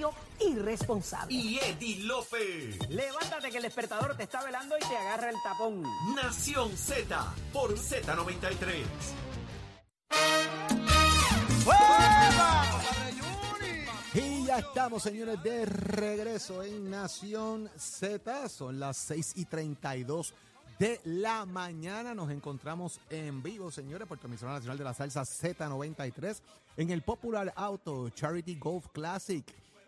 serio y Eddie Lofe. Levántate que el despertador te está velando y te agarra el tapón. Nación Z por Z93. Y ya estamos, señores, de regreso en Nación Z. Son las 6 y 32 de la mañana. Nos encontramos en vivo, señores, por emisora nacional de la salsa Z93 en el Popular Auto Charity Golf Classic.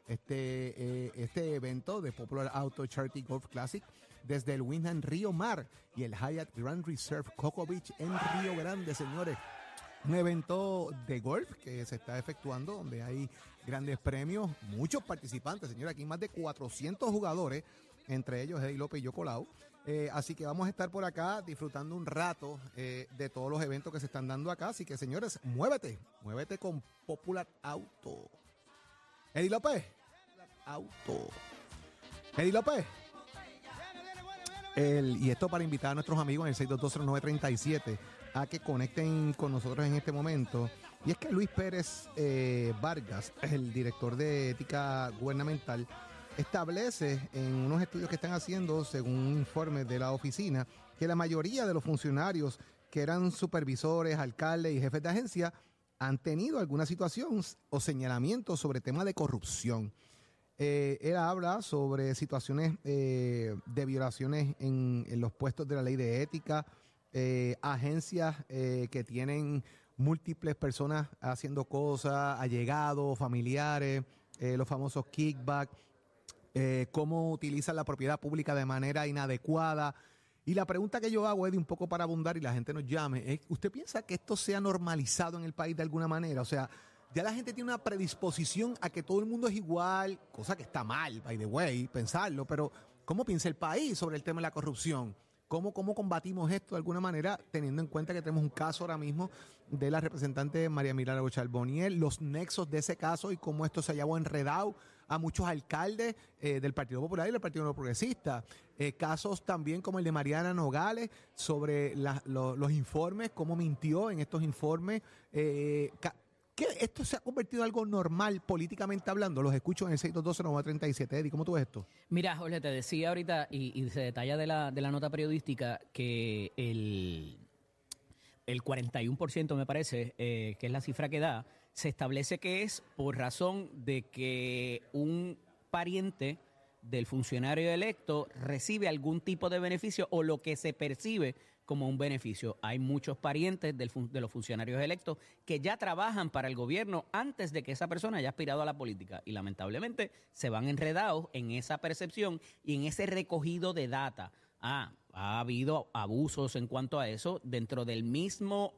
Este, eh, este evento de Popular Auto Charity Golf Classic desde el Windham Río Mar y el Hyatt Grand Reserve Coco Beach en Río Grande, señores un evento de golf que se está efectuando donde hay grandes premios, muchos participantes, señores, aquí más de 400 jugadores, entre ellos Eddie López y yo Colau. Eh, así que vamos a estar por acá disfrutando un rato eh, de todos los eventos que se están dando acá. Así que, señores, muévete, muévete con Popular Auto. Eddie López, Auto. Eddie López. El- y esto para invitar a nuestros amigos en el 6220937 a que conecten con nosotros en este momento. Y es que Luis Pérez eh, Vargas, el director de ética gubernamental, establece en unos estudios que están haciendo, según un informe de la oficina, que la mayoría de los funcionarios que eran supervisores, alcaldes y jefes de agencia han tenido alguna situación o señalamiento sobre temas de corrupción. Eh, él habla sobre situaciones eh, de violaciones en, los puestos de la ley de ética, eh, agencias que tienen múltiples personas haciendo cosas, allegados, familiares, los famosos kickback, eh, cómo utilizan la propiedad pública de manera inadecuada. Y la pregunta que yo hago, Eddie, un poco para abundar y la gente nos llame, es, ¿usted piensa que esto sea normalizado en el país de alguna manera? O sea, ya la gente tiene una predisposición a que todo el mundo es igual, cosa que está mal, by the way, pensarlo, pero ¿cómo piensa el país sobre el tema de la corrupción? ¿Cómo, ¿Cómo combatimos esto de alguna manera, teniendo en cuenta que tenemos un caso ahora mismo de la representante María Milagro Charboniel, los nexos de ese caso y cómo esto se ha llevado enredado a muchos alcaldes eh, del Partido Popular y del Partido Progresista? Eh, casos también como el de Mariana Nogales sobre los informes, cómo mintió en estos informes. eh. ¿Esto se ha convertido en algo normal políticamente hablando? Los escucho en el 622-937. Eddie, ¿cómo tú ves esto? Mira, Jorge, te decía ahorita, y, se detalla de la, de la nota periodística, que el, el 41%, me parece, eh, que es la cifra que da, se establece que es por razón de que un pariente del funcionario electo recibe algún tipo de beneficio o lo que se percibe como un beneficio. Hay muchos parientes de los funcionarios electos que ya trabajan para el gobierno antes de que esa persona haya aspirado a la política y lamentablemente se van enredados en esa percepción y en ese recogido de data. Ah, ha habido abusos en cuanto a eso dentro del mismo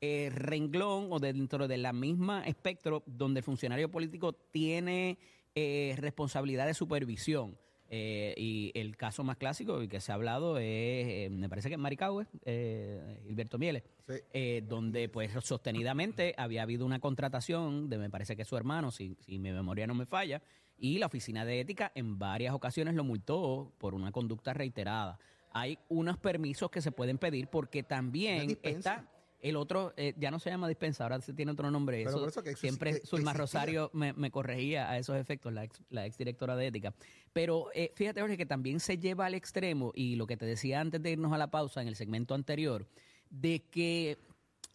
eh, renglón o dentro de la misma espectro donde el funcionario político tiene eh, responsabilidad de supervisión. Eh, y el caso más clásico y que se ha hablado es, eh, me parece que es Maricahue, eh, Gilberto Mieles, Sí. donde pues sostenidamente había habido una contratación de, me parece que su hermano, si, si mi memoria no me falla, y la oficina de ética en varias ocasiones lo multó por una conducta reiterada. Hay unos permisos que se pueden pedir porque también está el otro, eh, ya no se llama dispensa, ahora se tiene otro nombre. Pero Eso por eso que siempre Zulma. Rosario me, me corregía a esos efectos, la ex, la ex directora de ética. Pero eh, fíjate, Jorge, que también se lleva al extremo, y lo que te decía antes de irnos a la pausa en el segmento anterior, de que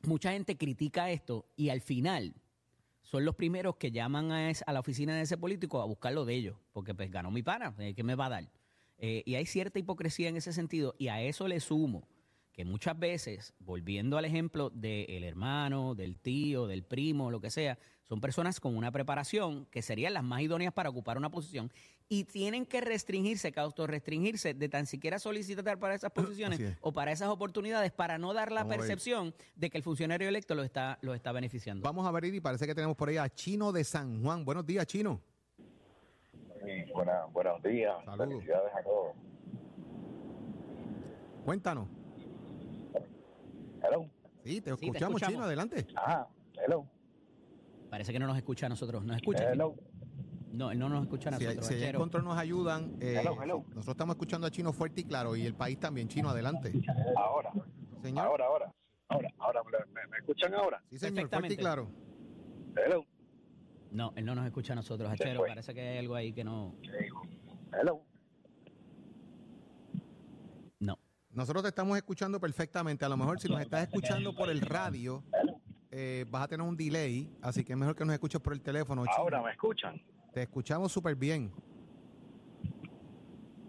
mucha gente critica esto y al final son los primeros que llaman a, es- a la oficina de ese político a buscar lo de ellos, porque pues ganó mi pana, eh, ¿qué me va a dar? Eh, y hay cierta hipocresía en ese sentido, y a eso le sumo que muchas veces, volviendo al ejemplo del hermano, del tío, del primo, lo que sea, son personas con una preparación que serían las más idóneas para ocupar una posición y tienen que restringirse, que autorrestringirse de tan siquiera solicitar para esas posiciones es. o para esas oportunidades para no dar la Vamos percepción de que el funcionario electo lo está, lo está beneficiando. Vamos a ver, Eddie, parece que tenemos por ahí a Chino de San Juan. Buenos días, Chino. Sí, buena- buenos días. Saludos. Felicidades a todos. Cuéntanos. Hello. Sí, te Sí, te escuchamos. Chino, adelante. Ajá. Hello. Parece que no nos escucha a nosotros. ¿Nos escucha? Hello. No, él no nos escucha a Si, nosotros. si en Achero. control nos ayudan, eh, Hello, hello. nosotros estamos escuchando a Chino fuerte y claro, y el país también. Chino, adelante. Ahora. Señor. Ahora, ahora. Ahora, ahora. ¿Me, me escuchan ahora? Sí, señor, fuerte y claro. Hello. No, él no nos escucha a nosotros, Achero. Parece que hay algo ahí que no. Hello. No. Nosotros te estamos escuchando perfectamente. A lo mejor si nos estás escuchando por el radio, eh, vas a tener un delay, así que es mejor que nos escuches por el teléfono. Ahora me escuchan. Te escuchamos súper bien.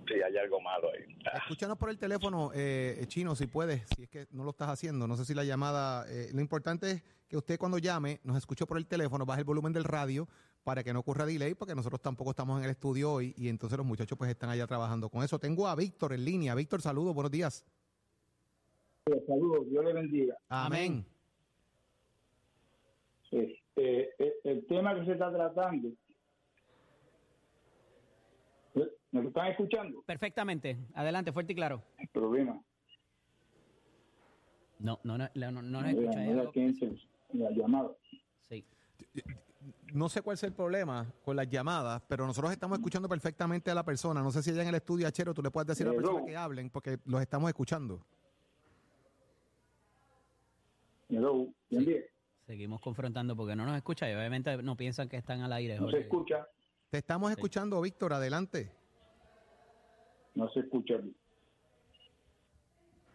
Sí, hay algo malo ahí. Ah, Escúchanos por el teléfono, eh, Chino, si puedes, si es que no lo estás haciendo. No sé si la llamada... eh, lo importante es que usted cuando llame nos escuche por el teléfono, baje el volumen del radio para que no ocurra delay, porque nosotros tampoco estamos en el estudio hoy y entonces los muchachos pues están allá trabajando con eso. Tengo a Víctor en línea. Víctor, saludos, buenos días. Saludos, Dios le bendiga. Amén. Este, el, el tema que se está tratando, ¿me lo están escuchando? Perfectamente. Adelante, fuerte y claro. El problema. No, no, no, no, no nos no escucha. era- hay no era No sé cuál es el problema con las llamadas, pero nosotros estamos escuchando perfectamente a la persona. No sé si allá en el estudio, Achero, tú le puedes decir a la persona que hablen, porque los estamos escuchando. Hello. Seguimos confrontando porque no nos escucha y obviamente no piensan que están al aire. No se escucha, Te estamos escuchando, Víctor, adelante. no se escucha.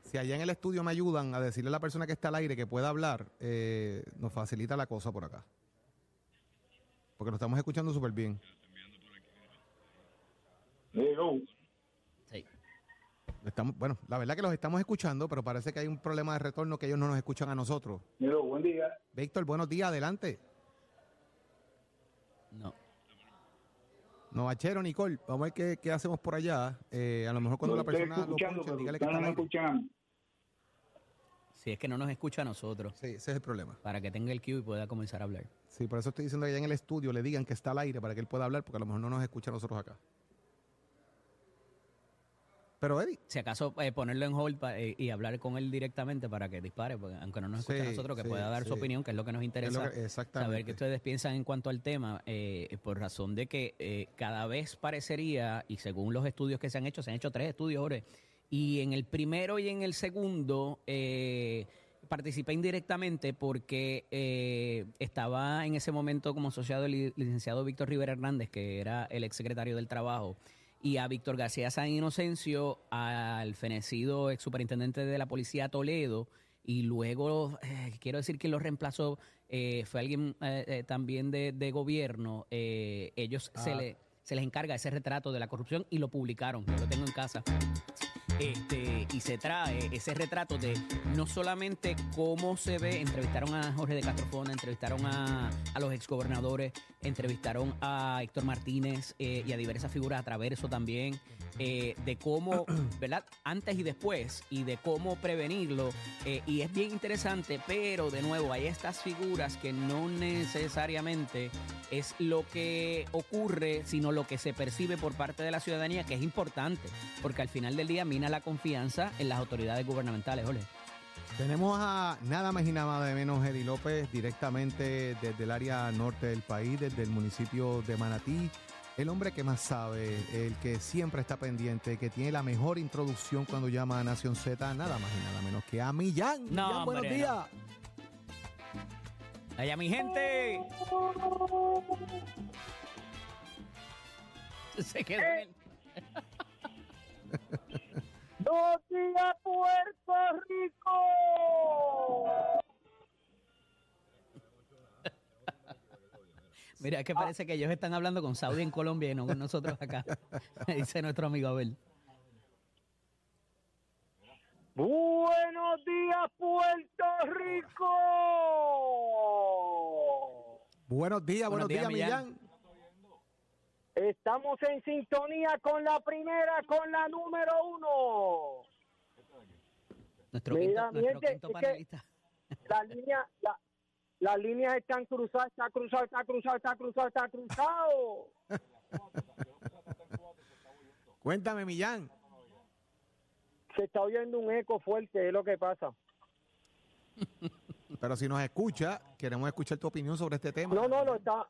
Si allá en el estudio me ayudan a decirle a la persona que está al aire que pueda hablar, eh, nos facilita la cosa por acá. Porque lo estamos escuchando súper bien. Hello, Sí. Estamos, bueno, la verdad que los estamos escuchando, pero parece que hay un problema de retorno que ellos no nos escuchan a nosotros. hello, buen día. Víctor, buenos días, adelante. No. Novachero, Nicole, vamos a ver qué, qué hacemos por allá. Eh, a lo mejor cuando la persona lo pero dígale que está no me escuchan. Si es que no nos escucha a nosotros, Sí, ese es el problema. para que tenga el cue y pueda comenzar a hablar. Sí, por eso estoy diciendo que allá en el estudio le digan que está al aire para que él pueda hablar, porque a lo mejor no nos escucha a nosotros acá. Pero Eddie, Si acaso eh, ponerlo en hold pa- eh, y hablar con él directamente para que dispare, porque aunque no nos escuche a nosotros, que sí, pueda dar su opinión, que es lo que nos es interesa. que- exactamente. saber qué ustedes piensan en cuanto al tema, eh, por razón de que eh, cada vez parecería, y según los estudios que se han hecho, se han hecho tres estudios, Jorge, y en el primero y en el segundo eh, participé indirectamente porque eh, estaba en ese momento como asociado el li- licenciado Víctor Rivera Hernández, que era el exsecretario del Trabajo, y a Víctor García San Inocencio, al fenecido ex superintendente de la policía Toledo, y luego, eh, quiero decir que lo reemplazó, eh, fue alguien eh, eh, también de, de gobierno, eh, ellos se, Ah. le, se les encarga ese retrato de la corrupción y lo publicaron, yo lo tengo en casa. Este, y se trae ese retrato de no solamente cómo se ve, entrevistaron a Jorge de Castrofona, entrevistaron a, a los exgobernadores, entrevistaron a Héctor Martínez eh, y a diversas figuras a Traverso también, eh, de cómo, ¿verdad? Antes y después, y de cómo prevenirlo. eh, y es bien interesante, pero de nuevo, hay estas figuras que no necesariamente es lo que ocurre, sino lo que se percibe por parte de la ciudadanía, que es importante, porque al final del día mina la confianza en las autoridades gubernamentales, Ole. tenemos a nada más y nada menos Eddie López directamente desde el área norte del país, desde el municipio de Manatí. El hombre que más sabe, el que siempre está pendiente, que tiene la mejor introducción cuando llama a Nación Z, nada más y nada menos que a Millán. No, Millán, buenos hombre, días. Allá mi gente. Se quedó en el- ¡Dos días, Puerto Rico! Mira, es que parece que ellos están hablando con Saudi en Colombia y no con nosotros acá. Dice nuestro amigo Abel. ¡Buenos días, Puerto Rico! Buenos días, buenos, Buenos días, días, Millán. Millán. Estamos en sintonía con la primera, con la número uno. Nuestro Mira, quinto, nuestro quinto panelista. La línea, la- las líneas están cruzadas, está cruzado, está cruzado, está cruzado, está cruzado. Cuéntame, Millán. Se está oyendo un eco fuerte, es lo que pasa. Pero si nos escucha, queremos escuchar tu opinión sobre este tema. No, no, lo está.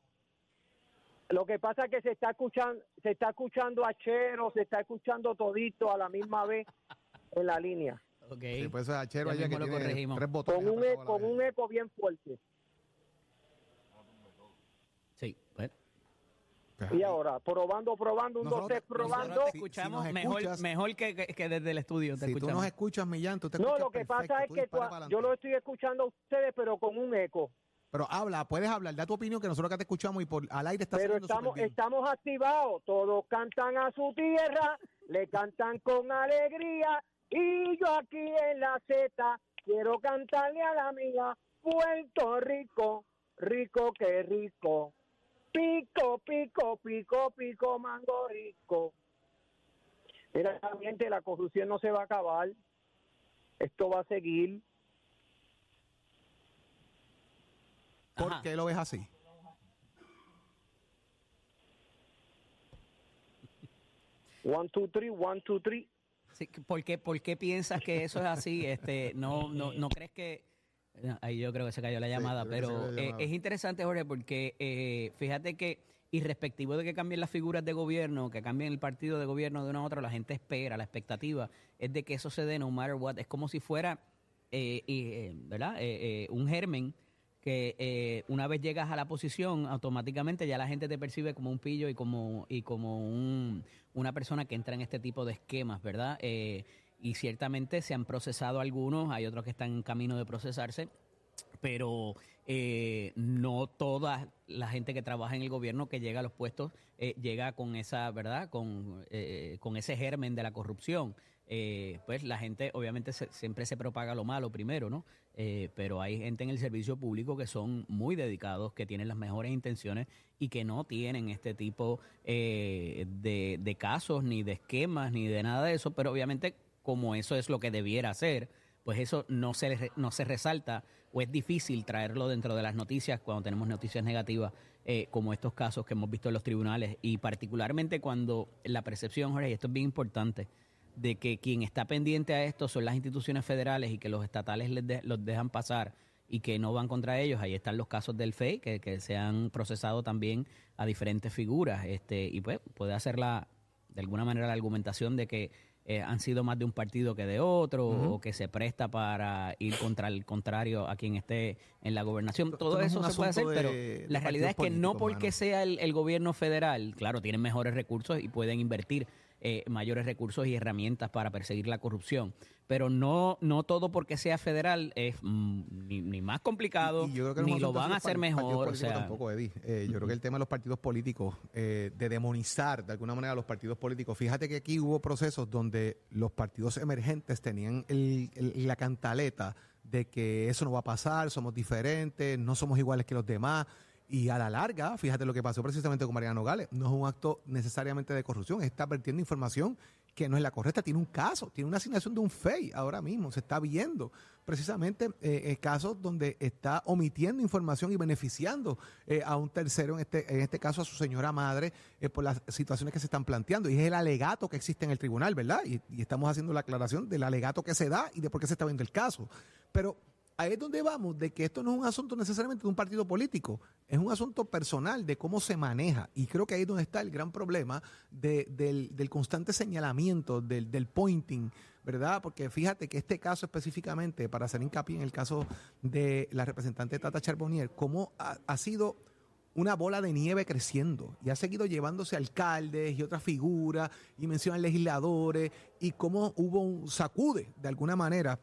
Lo que pasa es que se está escuchando, se está escuchando a Chero, se está escuchando todito a la misma vez en la línea, Ok. Sí, pues es Achero Ya allá que lo tiene corregimos. tres botones. con un, e- la con un eco bien fuerte. Sí, pues, Y ahora, probando, probando, un, dos, Nosotros- tres, probando. nosotros te Si- si escuchamos mejor, escuchas- mejor que, que- que desde el estudio. Te Si tú escuchamos. nos escuchas, Millán, tú te No, lo que perfecto, pasa es tú que tú- yo lo estoy escuchando a ustedes, pero con un eco. Pero habla, puedes hablar, da tu opinión, que nosotros acá te escuchamos y por al aire está Pero estamos, estamos activados. Todos cantan a su tierra, le cantan con alegría. Y yo aquí en la Z quiero cantarle a la mía. Puerto Rico, rico que rico. Pico, pico, pico, pico, mango rico. Mira, la corrupción no se va a acabar. Esto va a seguir. ¿Por Ajá. qué lo ves así? One, two, three, one, two, three. Sí, ¿por, qué, ¿Por qué piensas que eso es así? Este, no, no, ¿No crees que.? Ahí yo creo que se cayó la llamada, pero eh, es interesante, Jorge, porque eh, fíjate que, irrespectivo de que cambien las figuras de gobierno, que cambien el partido de gobierno de una a otra, la gente espera, la expectativa es de que eso se dé no matter what. Es como si fuera, eh, eh, ¿verdad? Eh, eh, un germen que eh, una vez llegas a la posición, automáticamente ya la gente te percibe como un pillo y como, y como un, una persona que entra en este tipo de esquemas, ¿verdad? Eh, y ciertamente se han procesado algunos, hay otros que están en camino de procesarse, pero eh, no toda la gente que trabaja en el gobierno que llega a los puestos eh, llega con esa, ¿verdad? Con, eh, con ese germen de la corrupción. Eh, pues la gente obviamente se- siempre se propaga lo malo primero, ¿no? Eh, pero hay gente en el servicio público que son muy dedicados, que tienen las mejores intenciones y que no tienen este tipo eh, de, de casos, ni de esquemas, ni de nada de eso, pero obviamente como eso es lo que debiera ser, pues eso no se, no se resalta o es difícil traerlo dentro de las noticias cuando tenemos noticias negativas eh, como estos casos que hemos visto en los tribunales y particularmente cuando la percepción, Jorge, y esto es bien importante, de que quien está pendiente a esto son las instituciones federales y que los estatales les de- los dejan pasar y que no van contra ellos. Ahí están los casos del FEI, que, que se han procesado también a diferentes figuras. este Y pues puede hacer la, de alguna manera la argumentación de que eh, han sido más de un partido que de otro o que se presta para ir contra el contrario a quien esté en la gobernación. Todo eso se puede hacer, pero la realidad es que no porque mano. sea el, el gobierno federal, claro, tienen mejores recursos y pueden invertir eh, mayores recursos y herramientas para perseguir la corrupción. Pero no, no todo porque sea federal es mm, ni, ni más complicado, Y yo creo que ni lo van a hacer mejor. O sea, tampoco, Eddie. Eh, yo creo que el tema de los partidos políticos, eh, de demonizar de alguna manera a los partidos políticos, fíjate que aquí hubo procesos donde los partidos emergentes tenían el- el- la cantaleta de que eso no va a pasar, somos diferentes, no somos iguales que los demás. Y a la larga, fíjate lo que pasó precisamente con Mariano Gales, no es un acto necesariamente de corrupción, está vertiendo información que no es la correcta, tiene un caso, tiene una asignación de un FEI ahora mismo, se está viendo precisamente eh, eh, casos donde está omitiendo información y beneficiando eh, a un tercero, en este, en este caso a su señora madre, eh, por las situaciones que se están planteando. Y es el alegato que existe en el tribunal, ¿verdad? Y, y estamos haciendo la aclaración del alegato que se da y de por qué se está viendo el caso. Pero ahí es donde vamos, de que esto no es un asunto necesariamente de un partido político, es un asunto personal de cómo se maneja. Y creo que ahí es donde está el gran problema de- del, constante señalamiento, del, del pointing, ¿verdad? Porque fíjate que este caso específicamente, para hacer hincapié en el caso de la representante Tata Charbonnier, cómo ha, ha sido una bola de nieve creciendo y ha seguido llevándose alcaldes y otras figuras y mencionan legisladores y cómo hubo un sacude de alguna manera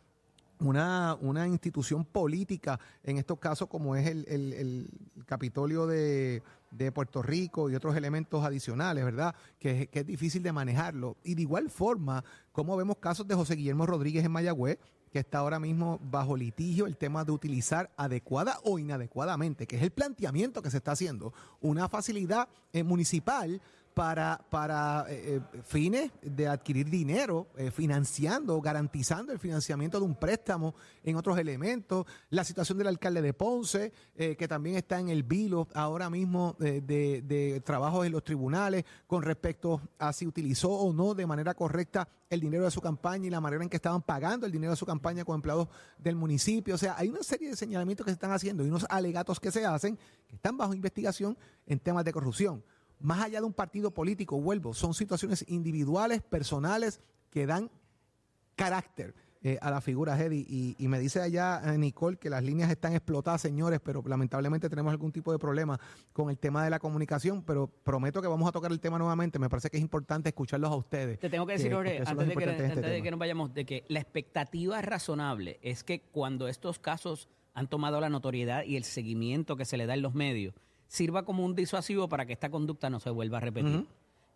una, una institución política, en estos casos como es el, el- Capitolio de, de Puerto Rico y otros elementos adicionales, ¿verdad? Que, que es difícil de manejarlo. Y de igual forma, como vemos casos de José Guillermo Rodríguez en Mayagüez, que está ahora mismo bajo litigio el tema de utilizar adecuada o inadecuadamente, que es el planteamiento que se está haciendo, una facilidad eh, municipal para, para eh, eh, fines de adquirir dinero, eh, financiando, garantizando el financiamiento de un préstamo en otros elementos. La situación del alcalde de Ponce, que también está en el vilo ahora mismo de, de trabajos en los tribunales con respecto a si utilizó o no de manera correcta el dinero de su campaña y la manera en que estaban pagando el dinero de su campaña con empleados del municipio. O sea, hay una serie de señalamientos que se están haciendo y unos alegatos que se hacen que están bajo investigación en temas de corrupción más allá de un partido político, vuelvo, son situaciones individuales, personales, que dan carácter eh, a la figura, Eddie. Y, y me dice allá eh, Nicole que las líneas están explotadas, señores, pero lamentablemente tenemos algún tipo de problema con el tema de la comunicación, pero prometo que vamos a tocar el tema nuevamente. Me parece que es importante escucharlos a ustedes. Te tengo que decir, son antes, de que, este antes de que nos vayamos, de que la expectativa razonable es que cuando estos casos han tomado la notoriedad y el seguimiento que se le da en los medios, sirva como un disuasivo para que esta conducta no se vuelva a repetir.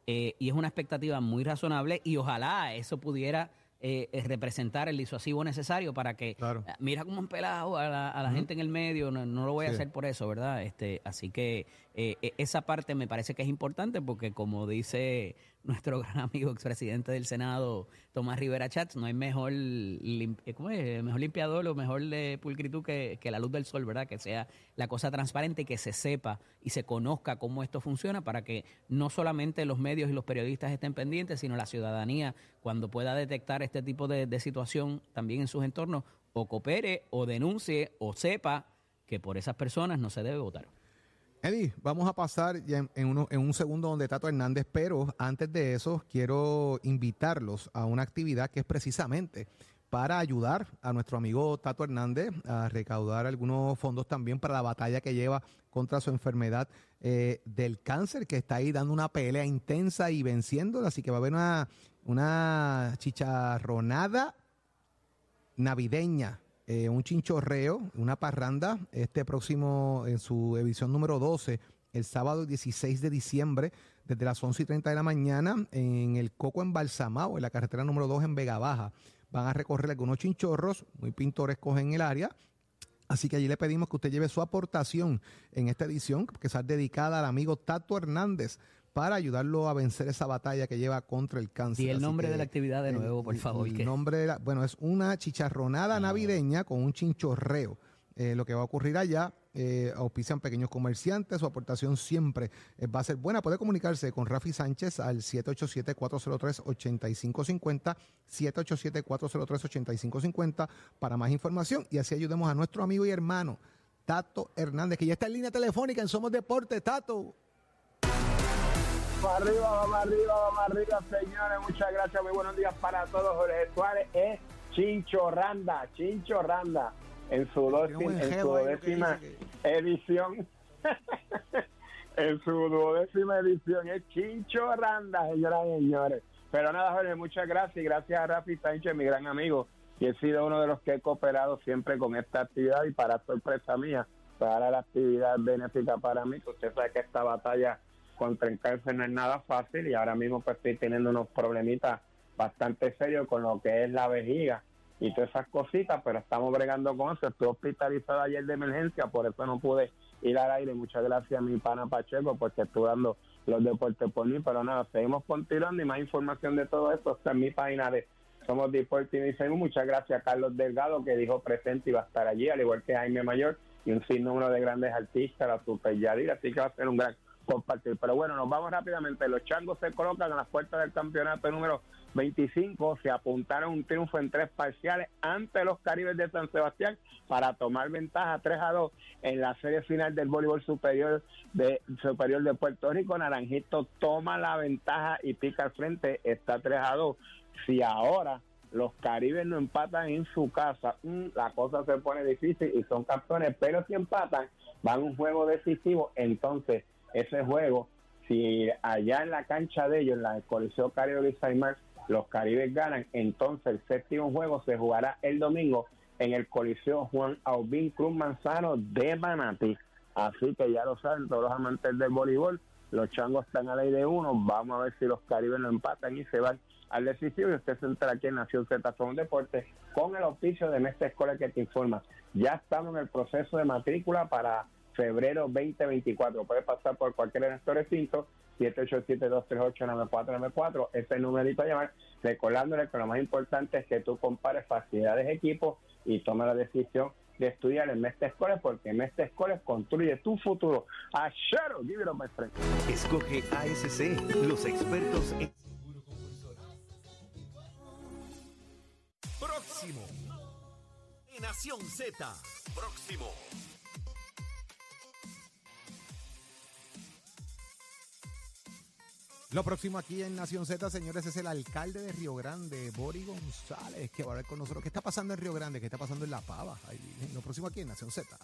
Eh, y es una expectativa muy razonable y ojalá eso pudiera eh, eh, representar el disuasivo necesario para que Claro. ah, mira cómo han pelado a la, a la gente en el medio, no, no lo voy a hacer por eso, ¿verdad? Este, así que eh, eh, esa parte me parece que es importante porque como dice nuestro gran amigo expresidente del Senado, Tomás Rivera Chats, no hay mejor, lim- eh, mejor limpiador o mejor de pulcritud que, que la luz del sol, ¿verdad? Que sea la cosa transparente y que se sepa y se conozca cómo esto funciona para que no solamente los medios y los periodistas estén pendientes, sino la ciudadanía, cuando pueda detectar este tipo de, de situación también en sus entornos, o coopere o denuncie o sepa que por esas personas no se debe votar. Eddie, vamos a pasar ya en, uno- en un segundo donde Tato Hernández, pero antes de eso quiero invitarlos a una actividad que es precisamente para ayudar a nuestro amigo Tato Hernández a recaudar algunos fondos también para la batalla que lleva contra su enfermedad eh, del cáncer, que está ahí dando una pelea intensa y venciéndola, así que va a haber una, una chicharronada navideña, eh, un chinchorreo, una parranda, este próximo, en su edición número 12, el sábado 16 de diciembre, desde las 11 y 30 de la mañana, en el Coco Embalsamado, en la carretera número 2 en Vega Baja. Van a recorrer algunos chinchorros muy pintorescos en el área. Así que allí le pedimos que usted lleve su aportación en esta edición, que sea dedicada al amigo Tato Hernández, para ayudarlo a vencer esa batalla que lleva contra el cáncer. Di el Así nombre que de la actividad de el- nuevo, por favor, El que- nombre de la- bueno, es una chicharronada navideña con un chinchorreo. Eh, lo que va a ocurrir allá, eh, auspician pequeños comerciantes, su aportación siempre eh, va a ser buena. Puede comunicarse con Rafi Sánchez al 787-403-8550, 787-403-8550 para más información y así ayudemos a nuestro amigo y hermano Tato Hernández, que ya está en línea telefónica en Somos Deportes. Tato, Vamos arriba, vamos arriba, vamos arriba, señores. Muchas gracias, muy buenos días para todos. Jorge Suárez es Chincho Randa, Chincho Randa, en su, buen en su que décima edición. en su duodécima edición es Chincho Randa, señoras y señores. Pero nada, Jorge, muchas gracias y gracias a Rafi Sánchez, mi gran amigo, y he sido uno de los que he cooperado siempre con esta actividad y para sorpresa mía, para la actividad benéfica para mí, que usted sabe que esta batalla contra el cáncer no es nada fácil y ahora mismo pues estoy teniendo unos problemitas bastante serios con lo que es la vejiga y todas esas cositas, pero estamos bregando con eso. Estuve hospitalizado ayer de emergencia, por eso no pude ir al aire. Muchas gracias a mi pana Pacheco, porque estuve dando los deportes por mí, pero nada, seguimos continuando y más información de todo esto está en mi página de Somos Deportes y. Muchas gracias a Carlos Delgado, que dijo presente y va a estar allí, al igual que Jaime Mayor y un sinnúmero de grandes artistas, la Super Yadir, así que va a ser un gran compartir. Pero bueno, nos vamos rápidamente. Los changos se colocan a las puertas del campeonato número 25. Se apuntaron un triunfo en tres parciales ante los Caribes de San Sebastián para tomar ventaja 3 a 2 en la serie final del voleibol superior de superior de Puerto Rico. Naranjito toma la ventaja y pica al frente. Está 3 a 2. Si ahora los Caribes no empatan en su casa, mm, la cosa se pone difícil y son campeones, pero si empatan, van a un juego decisivo, entonces ese juego, si allá en la cancha de ellos, en la Coliseo Caribe Luis Aymar, los Caribes ganan, entonces el séptimo juego se jugará el domingo en el Coliseo Juan Aubín Cruz Manzano de Manatí. Así que ya lo saben todos los amantes del voleibol, los changos están a ley de uno, vamos a ver si los Caribes lo empatan y se van al decisivo y usted se entera aquí en Nación Z con Deporte con el auspicio de Mestre Escuela que te informa. Ya estamos en el proceso de matrícula para febrero 2024. Puede pasar por cualquier de nuestros recintos, 787-238-9494, ese numerito a llamar, recordándole que lo más importante es que tú compares facilidades, equipos y tomes la decisión de estudiar en Mestre Escuela porque Mestre Escuela construye tu futuro. A Shadow, give it up, my friend. Escoge ASC, los expertos en... Próximo. En Nación Z. Próximo. Lo próximo aquí en Nación Z, señores, es el alcalde de Río Grande, Bori González, que va a hablar con nosotros. ¿Qué está pasando en Río Grande? ¿Qué está pasando en La Pava? Lo próximo aquí en Nación Z.